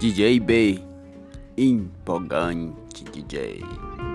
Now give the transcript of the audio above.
DJ B, empolgante DJ.